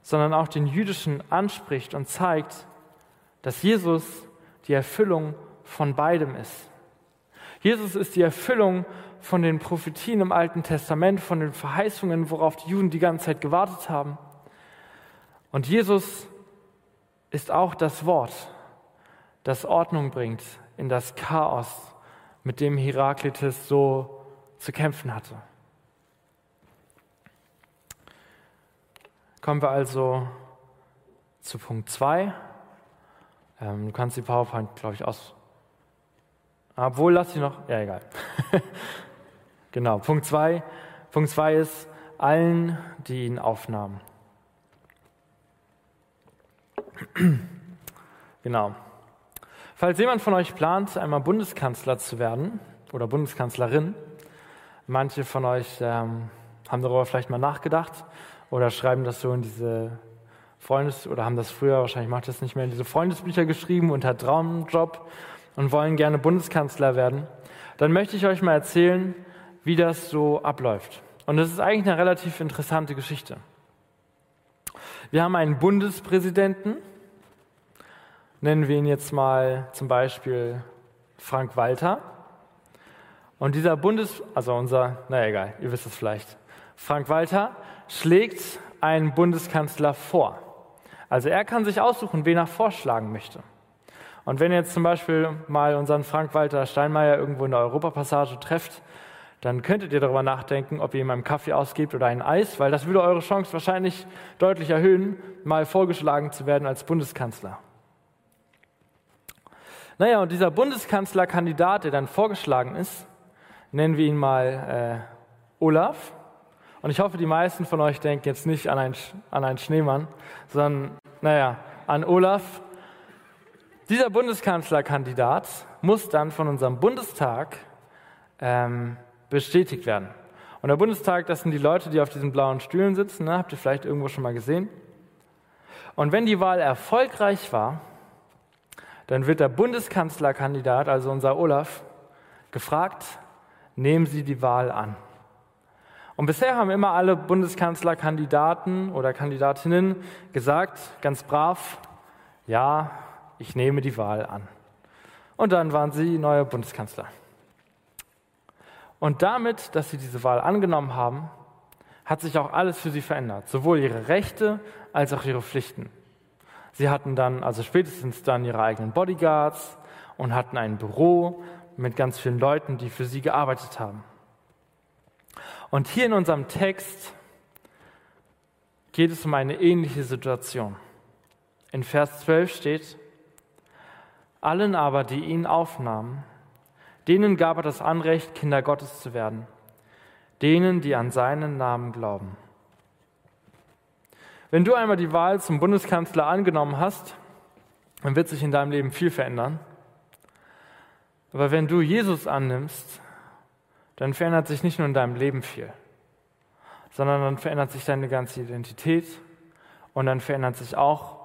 sondern auch den jüdischen anspricht und zeigt, dass Jesus die Erfüllung von beidem ist. Jesus ist die Erfüllung von den Prophetien im Alten Testament, von den Verheißungen, worauf die Juden die ganze Zeit gewartet haben. Und Jesus ist auch das Wort, das Ordnung bringt in das Chaos, mit dem Heraklitus so zu kämpfen hatte. Kommen wir also zu Punkt 2. Ähm, du kannst die PowerPoint, glaube ich, aus, obwohl, lass sie noch. Ja, egal. genau, Punkt 2. Punkt 2 ist allen, die ihn aufnahmen. genau. Falls jemand von euch plant, einmal Bundeskanzler zu werden oder Bundeskanzlerin, manche von euch ähm, haben darüber vielleicht mal nachgedacht oder schreiben das so in diese Freundes- oder haben das früher, wahrscheinlich macht das nicht mehr, in diese Freundesbücher geschrieben und hat Traumjob und wollen gerne Bundeskanzler werden, dann möchte ich euch mal erzählen, wie das so abläuft. Und das ist eigentlich eine relativ interessante Geschichte. Wir haben einen Bundespräsidenten, nennen wir ihn jetzt mal zum Beispiel Frank Walter. Und dieser Bundes, also unser, naja egal, ihr wisst es vielleicht, Frank Walter schlägt einen Bundeskanzler vor. Also er kann sich aussuchen, wen er vorschlagen möchte. Und wenn jetzt zum Beispiel mal unseren Frank-Walter Steinmeier irgendwo in der Europapassage trefft, dann könntet ihr darüber nachdenken, ob ihr ihm einen Kaffee ausgebt oder ein Eis, weil das würde eure Chance wahrscheinlich deutlich erhöhen, mal vorgeschlagen zu werden als Bundeskanzler. Naja, und dieser Bundeskanzlerkandidat, der dann vorgeschlagen ist, nennen wir ihn mal äh, Olaf. Und ich hoffe, die meisten von euch denken jetzt nicht an einen, an einen Schneemann, sondern, naja, an Olaf, dieser Bundeskanzlerkandidat muss dann von unserem Bundestag ähm, bestätigt werden. Und der Bundestag, das sind die Leute, die auf diesen blauen Stühlen sitzen, ne? habt ihr vielleicht irgendwo schon mal gesehen. Und wenn die Wahl erfolgreich war, dann wird der Bundeskanzlerkandidat, also unser Olaf, gefragt, nehmen Sie die Wahl an. Und bisher haben immer alle Bundeskanzlerkandidaten oder Kandidatinnen gesagt, ganz brav, ja, ich nehme die Wahl an. Und dann waren sie neue Bundeskanzler. Und damit, dass sie diese Wahl angenommen haben, hat sich auch alles für sie verändert, sowohl ihre Rechte als auch ihre Pflichten. Sie hatten dann, also spätestens dann ihre eigenen Bodyguards und hatten ein Büro mit ganz vielen Leuten, die für sie gearbeitet haben. Und hier in unserem Text geht es um eine ähnliche Situation. In Vers 12 steht, allen aber, die ihn aufnahmen, denen gab er das Anrecht, Kinder Gottes zu werden, denen, die an seinen Namen glauben. Wenn du einmal die Wahl zum Bundeskanzler angenommen hast, dann wird sich in deinem Leben viel verändern. Aber wenn du Jesus annimmst, dann verändert sich nicht nur in deinem Leben viel, sondern dann verändert sich deine ganze Identität und dann verändert sich auch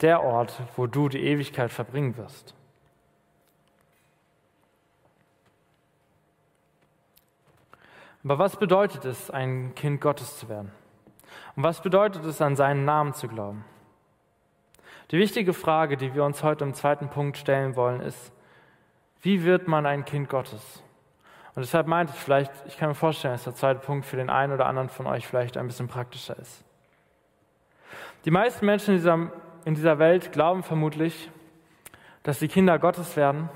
der Ort, wo du die Ewigkeit verbringen wirst. Aber was bedeutet es, ein Kind Gottes zu werden? Und was bedeutet es, an seinen Namen zu glauben? Die wichtige Frage, die wir uns heute im zweiten Punkt stellen wollen, ist, wie wird man ein Kind Gottes? Und deshalb meinte ich vielleicht, ich kann mir vorstellen, dass der zweite Punkt für den einen oder anderen von euch vielleicht ein bisschen praktischer ist. Die meisten Menschen in dieser, in dieser Welt glauben vermutlich, dass sie Kinder Gottes werden,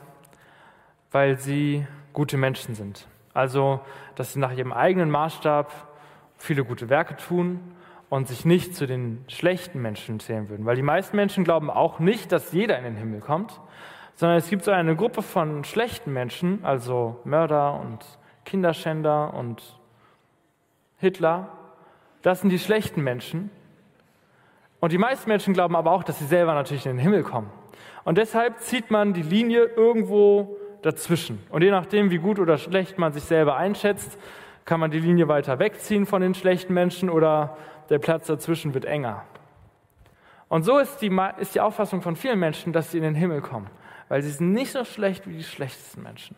weil sie gute Menschen sind. Also, dass sie nach ihrem eigenen Maßstab viele gute Werke tun und sich nicht zu den schlechten Menschen zählen würden. Weil die meisten Menschen glauben auch nicht, dass jeder in den Himmel kommt, sondern es gibt so eine Gruppe von schlechten Menschen, also Mörder und Kinderschänder und Hitler. Das sind die schlechten Menschen. Und die meisten Menschen glauben aber auch, dass sie selber natürlich in den Himmel kommen. Und deshalb zieht man die Linie irgendwo dazwischen. Und je nachdem, wie gut oder schlecht man sich selber einschätzt, kann man die Linie weiter wegziehen von den schlechten Menschen oder der Platz dazwischen wird enger. Und so ist die, ist die Auffassung von vielen Menschen, dass sie in den Himmel kommen weil sie sind nicht so schlecht wie die schlechtesten Menschen.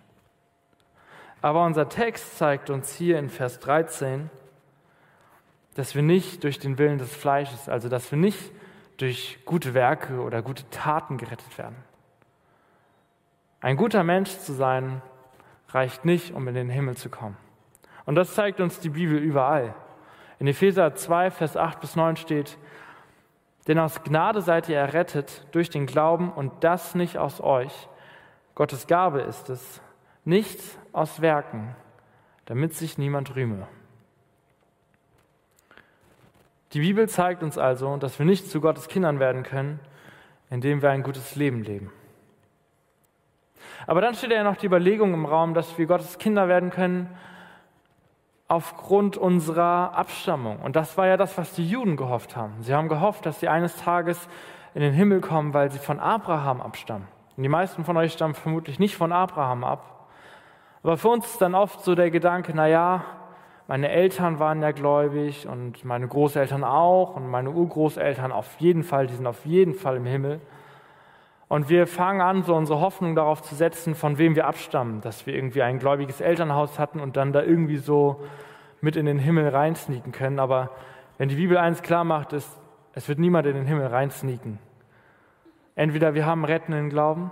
Aber unser Text zeigt uns hier in Vers 13, dass wir nicht durch den Willen des Fleisches, also dass wir nicht durch gute Werke oder gute Taten gerettet werden. Ein guter Mensch zu sein, reicht nicht, um in den Himmel zu kommen. Und das zeigt uns die Bibel überall. In Epheser 2, Vers 8 bis 9 steht, denn aus Gnade seid ihr errettet durch den Glauben und das nicht aus euch. Gottes Gabe ist es, nicht aus Werken, damit sich niemand rühme. Die Bibel zeigt uns also, dass wir nicht zu Gottes Kindern werden können, indem wir ein gutes Leben leben. Aber dann steht ja noch die Überlegung im Raum, dass wir Gottes Kinder werden können, aufgrund unserer Abstammung. Und das war ja das, was die Juden gehofft haben. Sie haben gehofft, dass sie eines Tages in den Himmel kommen, weil sie von Abraham abstammen. Und die meisten von euch stammen vermutlich nicht von Abraham ab. Aber für uns ist dann oft so der Gedanke, na ja, meine Eltern waren ja gläubig und meine Großeltern auch und meine Urgroßeltern auf jeden Fall, die sind auf jeden Fall im Himmel. Und wir fangen an, so unsere Hoffnung darauf zu setzen, von wem wir abstammen, dass wir irgendwie ein gläubiges Elternhaus hatten und dann da irgendwie so mit in den Himmel reinsneaken können. Aber wenn die Bibel eins klar macht, ist, es wird niemand in den Himmel reinsneaken. Entweder wir haben rettenden Glauben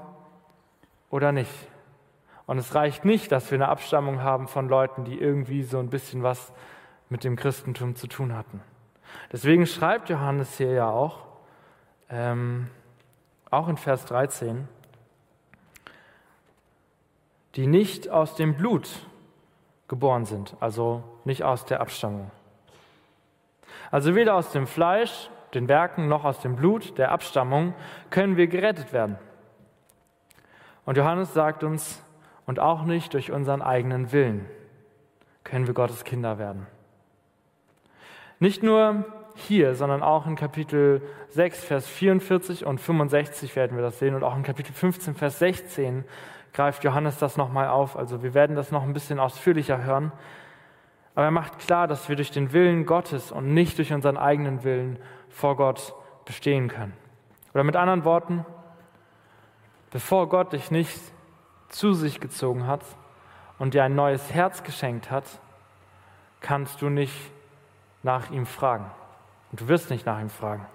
oder nicht. Und es reicht nicht, dass wir eine Abstammung haben von Leuten, die irgendwie so ein bisschen was mit dem Christentum zu tun hatten. Deswegen schreibt Johannes hier ja auch, ähm, auch in Vers 13, die nicht aus dem Blut geboren sind, also nicht aus der Abstammung. Also weder aus dem Fleisch, den Werken, noch aus dem Blut, der Abstammung, können wir gerettet werden. Und Johannes sagt uns, und auch nicht durch unseren eigenen Willen können wir Gottes Kinder werden. Nicht nur hier, sondern auch in Kapitel 6, Vers 44 und 65 werden wir das sehen und auch in Kapitel 15, Vers 16 greift Johannes das nochmal auf. Also wir werden das noch ein bisschen ausführlicher hören. Aber er macht klar, dass wir durch den Willen Gottes und nicht durch unseren eigenen Willen vor Gott bestehen können. Oder mit anderen Worten, bevor Gott dich nicht zu sich gezogen hat und dir ein neues Herz geschenkt hat, kannst du nicht nach ihm fragen. Und du wirst nicht nach ihm fragen.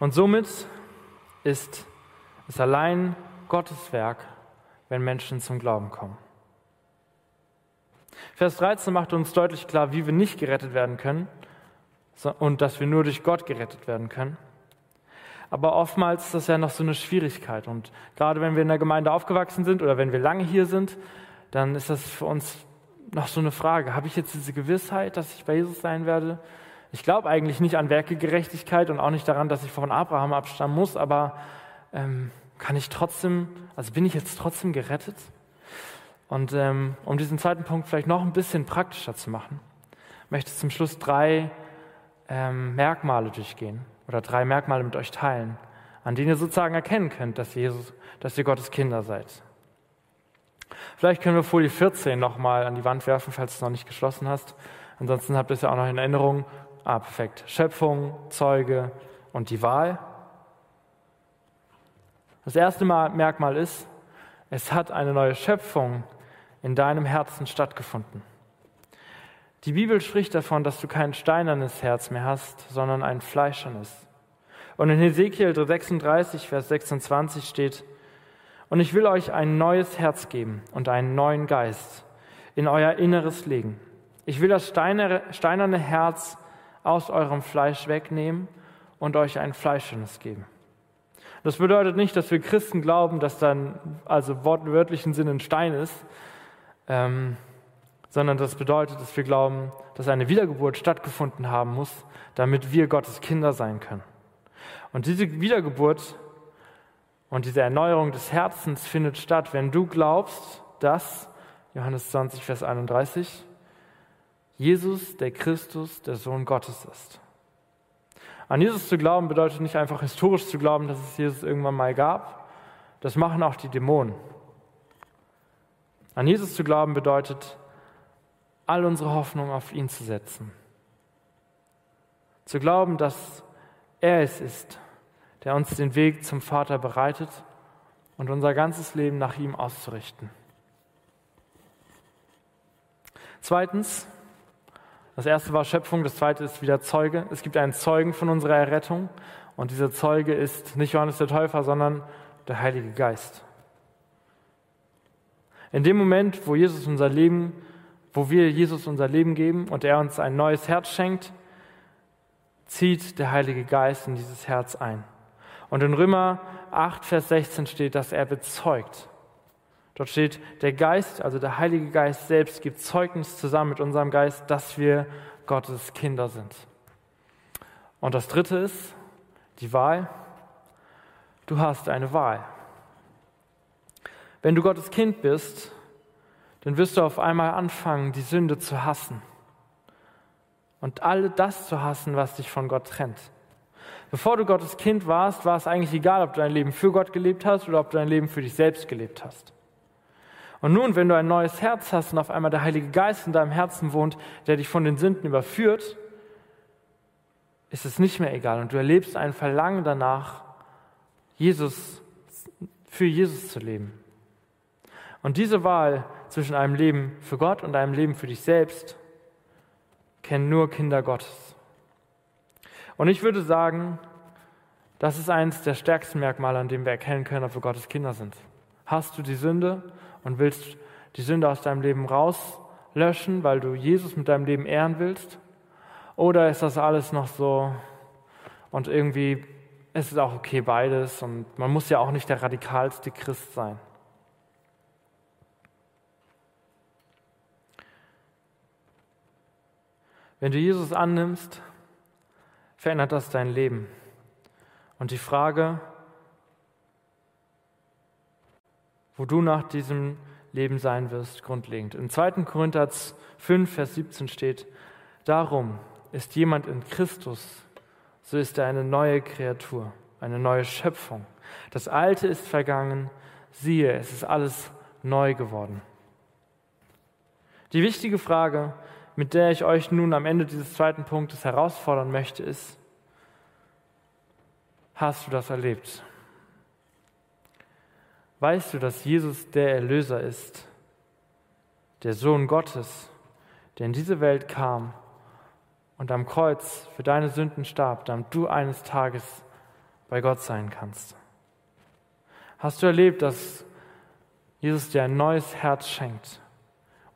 Und somit ist es allein Gottes Werk, wenn Menschen zum Glauben kommen. Vers 13 macht uns deutlich klar, wie wir nicht gerettet werden können und dass wir nur durch Gott gerettet werden können. Aber oftmals ist das ja noch so eine Schwierigkeit. Und gerade wenn wir in der Gemeinde aufgewachsen sind oder wenn wir lange hier sind, dann ist das für uns noch so eine Frage. Habe ich jetzt diese Gewissheit, dass ich bei Jesus sein werde? Ich glaube eigentlich nicht an Werkegerechtigkeit und auch nicht daran, dass ich von Abraham abstammen muss, aber ähm, kann ich trotzdem, also bin ich jetzt trotzdem gerettet? Und ähm, um diesen zweiten Punkt vielleicht noch ein bisschen praktischer zu machen, möchte ich zum Schluss drei ähm, Merkmale durchgehen oder drei Merkmale mit euch teilen, an denen ihr sozusagen erkennen könnt, dass, Jesus, dass ihr Gottes Kinder seid. Vielleicht können wir Folie 14 nochmal an die Wand werfen, falls du es noch nicht geschlossen hast. Ansonsten habt ihr es ja auch noch in Erinnerung. Ah, perfekt. Schöpfung, Zeuge und die Wahl. Das erste Merkmal ist, es hat eine neue Schöpfung in deinem Herzen stattgefunden. Die Bibel spricht davon, dass du kein steinernes Herz mehr hast, sondern ein fleischernes. Und in Hesekiel 36, Vers 26 steht, und ich will euch ein neues Herz geben und einen neuen Geist in euer Inneres legen. Ich will das steinerne Herz aus eurem Fleisch wegnehmen und euch ein fleischernes geben. Das bedeutet nicht, dass wir Christen glauben, dass dann also wortwörtlichen Sinn ein Stein ist, ähm, sondern das bedeutet, dass wir glauben, dass eine Wiedergeburt stattgefunden haben muss, damit wir Gottes Kinder sein können. Und diese Wiedergeburt und diese Erneuerung des Herzens findet statt, wenn du glaubst, dass, Johannes 20, Vers 31, Jesus, der Christus, der Sohn Gottes ist. An Jesus zu glauben bedeutet nicht einfach historisch zu glauben, dass es Jesus irgendwann mal gab. Das machen auch die Dämonen. An Jesus zu glauben bedeutet, all unsere Hoffnung auf ihn zu setzen. Zu glauben, dass er es ist, der uns den Weg zum Vater bereitet und unser ganzes Leben nach ihm auszurichten. Zweitens, das erste war Schöpfung, das zweite ist wieder Zeuge. Es gibt einen Zeugen von unserer Errettung und dieser Zeuge ist nicht Johannes der Täufer, sondern der Heilige Geist. In dem Moment, wo Jesus unser Leben wo wir Jesus unser Leben geben und er uns ein neues Herz schenkt, zieht der Heilige Geist in dieses Herz ein. Und in Römer 8, Vers 16 steht, dass er bezeugt. Dort steht, der Geist, also der Heilige Geist selbst, gibt Zeugnis zusammen mit unserem Geist, dass wir Gottes Kinder sind. Und das Dritte ist die Wahl. Du hast eine Wahl. Wenn du Gottes Kind bist, dann wirst du auf einmal anfangen, die Sünde zu hassen. Und all das zu hassen, was dich von Gott trennt. Bevor du Gottes Kind warst, war es eigentlich egal, ob du dein Leben für Gott gelebt hast oder ob du dein Leben für dich selbst gelebt hast. Und nun, wenn du ein neues Herz hast und auf einmal der Heilige Geist in deinem Herzen wohnt, der dich von den Sünden überführt, ist es nicht mehr egal und du erlebst ein Verlangen danach, Jesus, für Jesus zu leben. Und diese Wahl zwischen einem Leben für Gott und einem Leben für dich selbst kennen nur Kinder Gottes. Und ich würde sagen, das ist eines der stärksten Merkmale, an dem wir erkennen können, ob wir Gottes Kinder sind. Hast du die Sünde und willst die Sünde aus deinem Leben rauslöschen, weil du Jesus mit deinem Leben ehren willst? Oder ist das alles noch so und irgendwie ist es auch okay beides und man muss ja auch nicht der radikalste Christ sein? Wenn du Jesus annimmst, verändert das dein Leben. Und die Frage, wo du nach diesem Leben sein wirst, grundlegend. In 2. Korinther 5, Vers 17 steht, darum ist jemand in Christus, so ist er eine neue Kreatur, eine neue Schöpfung. Das Alte ist vergangen, siehe, es ist alles neu geworden. Die wichtige Frage, mit der ich euch nun am Ende dieses zweiten Punktes herausfordern möchte, ist, hast du das erlebt? Weißt du, dass Jesus der Erlöser ist, der Sohn Gottes, der in diese Welt kam und am Kreuz für deine Sünden starb, damit du eines Tages bei Gott sein kannst? Hast du erlebt, dass Jesus dir ein neues Herz schenkt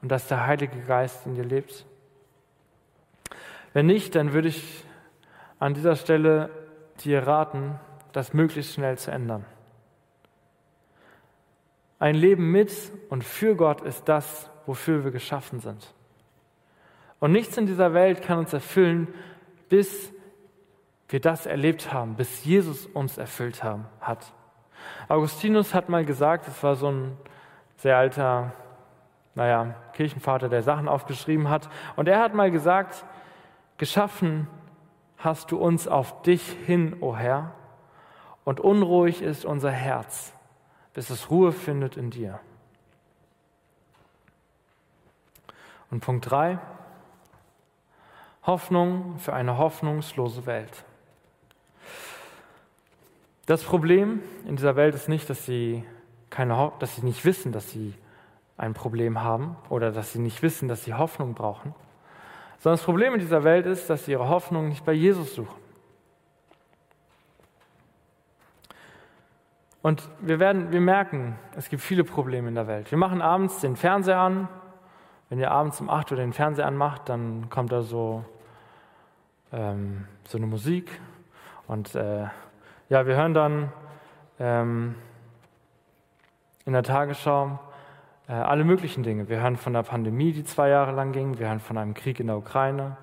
und dass der Heilige Geist in dir lebt? Wenn nicht, dann würde ich an dieser Stelle dir raten, das möglichst schnell zu ändern. Ein Leben mit und für Gott ist das, wofür wir geschaffen sind. Und nichts in dieser Welt kann uns erfüllen, bis wir das erlebt haben, bis Jesus uns erfüllt haben, hat. Augustinus hat mal gesagt, es war so ein sehr alter, naja, Kirchenvater, der Sachen aufgeschrieben hat, und er hat mal gesagt, geschaffen hast du uns auf dich hin, o oh Herr, und unruhig ist unser Herz, bis es Ruhe findet in dir. Und Punkt 3, Hoffnung für eine hoffnungslose Welt. Das Problem in dieser Welt ist nicht, dass sie, keine, dass sie nicht wissen, dass sie ein Problem haben oder dass sie nicht wissen, dass sie Hoffnung brauchen, sondern das Problem in dieser Welt ist, dass sie ihre Hoffnung nicht bei Jesus suchen. Und wir, werden, wir merken, es gibt viele Probleme in der Welt. Wir machen abends den Fernseher an. Wenn ihr abends um 8 Uhr den Fernseher anmacht, dann kommt da so, ähm, so eine Musik. Und äh, ja, wir hören dann ähm, in der Tagesschau äh, alle möglichen Dinge. Wir hören von der Pandemie, die zwei Jahre lang ging. Wir hören von einem Krieg in der Ukraine.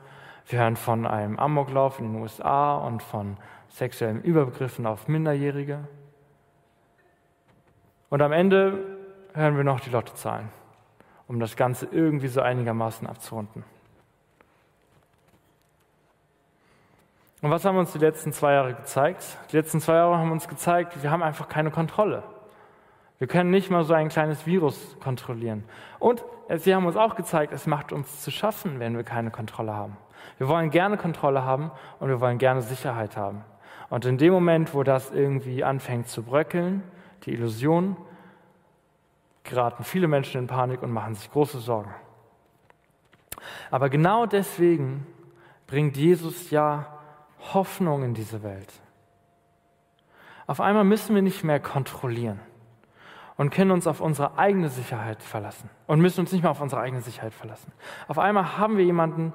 Wir hören von einem Amoklauf in den USA und von sexuellen Übergriffen auf Minderjährige. Und am Ende hören wir noch die Lottozahlen, um das Ganze irgendwie so einigermaßen abzurunden. Und was haben uns die letzten zwei Jahre gezeigt? Die letzten zwei Jahre haben uns gezeigt, wir haben einfach keine Kontrolle. Wir können nicht mal so ein kleines Virus kontrollieren. Und sie haben uns auch gezeigt, es macht uns zu schaffen, wenn wir keine Kontrolle haben. Wir wollen gerne Kontrolle haben und wir wollen gerne Sicherheit haben. Und in dem Moment, wo das irgendwie anfängt zu bröckeln, die Illusion, geraten viele Menschen in Panik und machen sich große Sorgen. Aber genau deswegen bringt Jesus ja Hoffnung in diese Welt. Auf einmal müssen wir nicht mehr kontrollieren und können uns auf unsere eigene Sicherheit verlassen und müssen uns nicht mehr auf unsere eigene Sicherheit verlassen. Auf einmal haben wir jemanden,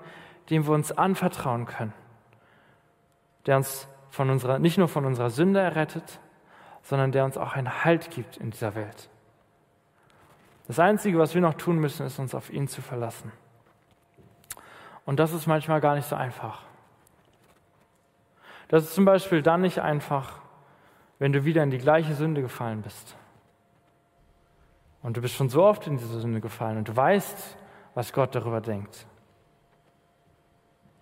dem wir uns anvertrauen können, der uns von unserer, nicht nur von unserer Sünde errettet, sondern der uns auch einen Halt gibt in dieser Welt. Das Einzige, was wir noch tun müssen, ist uns auf ihn zu verlassen. Und das ist manchmal gar nicht so einfach. Das ist zum Beispiel dann nicht einfach, wenn du wieder in die gleiche Sünde gefallen bist. Und du bist schon so oft in diese Sünde gefallen und du weißt, was Gott darüber denkt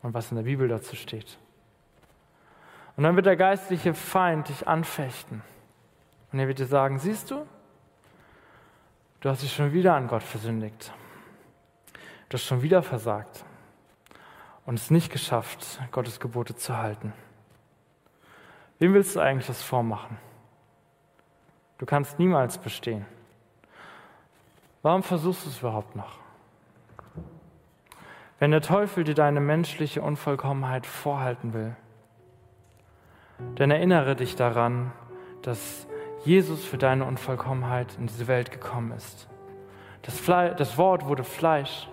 und was in der Bibel dazu steht. Und dann wird der geistliche Feind dich anfechten. Und er wird dir sagen, siehst du, du hast dich schon wieder an Gott versündigt. Du hast schon wieder versagt und es nicht geschafft, Gottes Gebote zu halten. Wem willst du eigentlich das vormachen? Du kannst niemals bestehen. Warum versuchst du es überhaupt noch? Wenn der Teufel dir deine menschliche Unvollkommenheit vorhalten will, dann erinnere dich daran, dass Jesus für deine Unvollkommenheit in diese Welt gekommen ist. Das, Fle das Wort wurde Fleisch,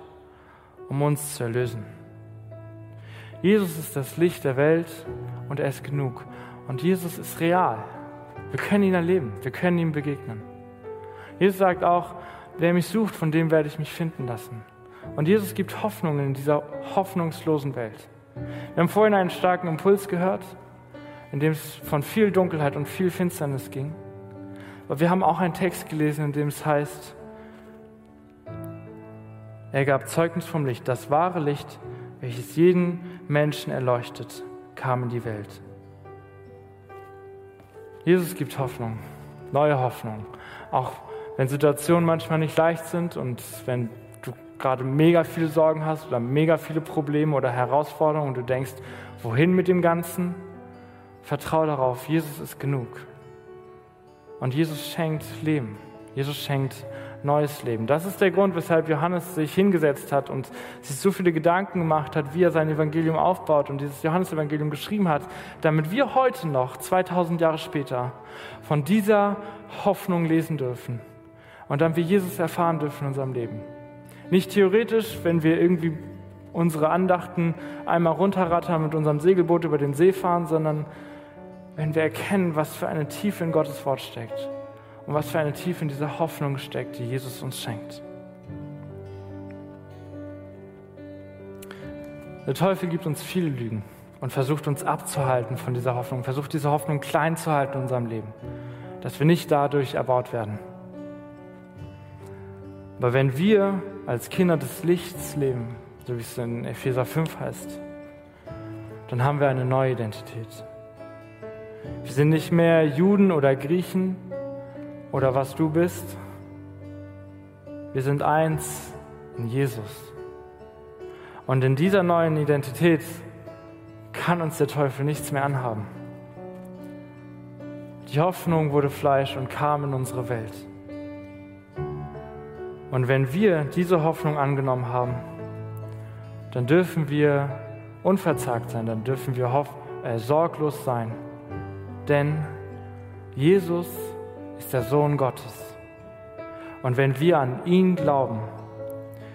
um uns zu erlösen. Jesus ist das Licht der Welt und er ist genug. Und Jesus ist real. Wir können ihn erleben, wir können ihm begegnen. Jesus sagt auch, wer mich sucht, von dem werde ich mich finden lassen. Und Jesus gibt Hoffnung in dieser hoffnungslosen Welt. Wir haben vorhin einen starken Impuls gehört, in dem es von viel Dunkelheit und viel Finsternis ging. Aber wir haben auch einen Text gelesen, in dem es heißt, er gab Zeugnis vom Licht, das wahre Licht, welches jeden Menschen erleuchtet, kam in die Welt. Jesus gibt Hoffnung, neue Hoffnung, auch wenn Situationen manchmal nicht leicht sind und wenn du gerade mega viele Sorgen hast oder mega viele Probleme oder Herausforderungen und du denkst, wohin mit dem Ganzen? Vertraue darauf, Jesus ist genug. Und Jesus schenkt Leben. Jesus schenkt neues Leben. Das ist der Grund, weshalb Johannes sich hingesetzt hat und sich so viele Gedanken gemacht hat, wie er sein Evangelium aufbaut und dieses Johannesevangelium geschrieben hat, damit wir heute noch, 2000 Jahre später, von dieser Hoffnung lesen dürfen und damit wir Jesus erfahren dürfen in unserem Leben. Nicht theoretisch, wenn wir irgendwie unsere Andachten einmal runterrattern mit unserem Segelboot über den See fahren, sondern wenn wir erkennen, was für eine Tiefe in Gottes Wort steckt und was für eine Tiefe in dieser Hoffnung steckt, die Jesus uns schenkt. Der Teufel gibt uns viele Lügen und versucht uns abzuhalten von dieser Hoffnung, versucht diese Hoffnung klein zu halten in unserem Leben, dass wir nicht dadurch erbaut werden. Aber wenn wir als Kinder des Lichts leben, so wie es in Epheser 5 heißt, dann haben wir eine neue Identität. Wir sind nicht mehr Juden oder Griechen oder was du bist. Wir sind eins in Jesus. Und in dieser neuen Identität kann uns der Teufel nichts mehr anhaben. Die Hoffnung wurde Fleisch und kam in unsere Welt. Und wenn wir diese Hoffnung angenommen haben, dann dürfen wir unverzagt sein, dann dürfen wir äh, sorglos sein. Denn Jesus ist der Sohn Gottes. Und wenn wir an ihn glauben,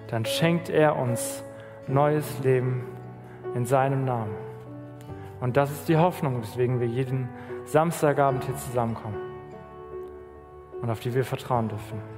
dann schenkt er uns neues Leben in seinem Namen. Und das ist die Hoffnung, weswegen wir jeden Samstagabend hier zusammenkommen und auf die wir vertrauen dürfen.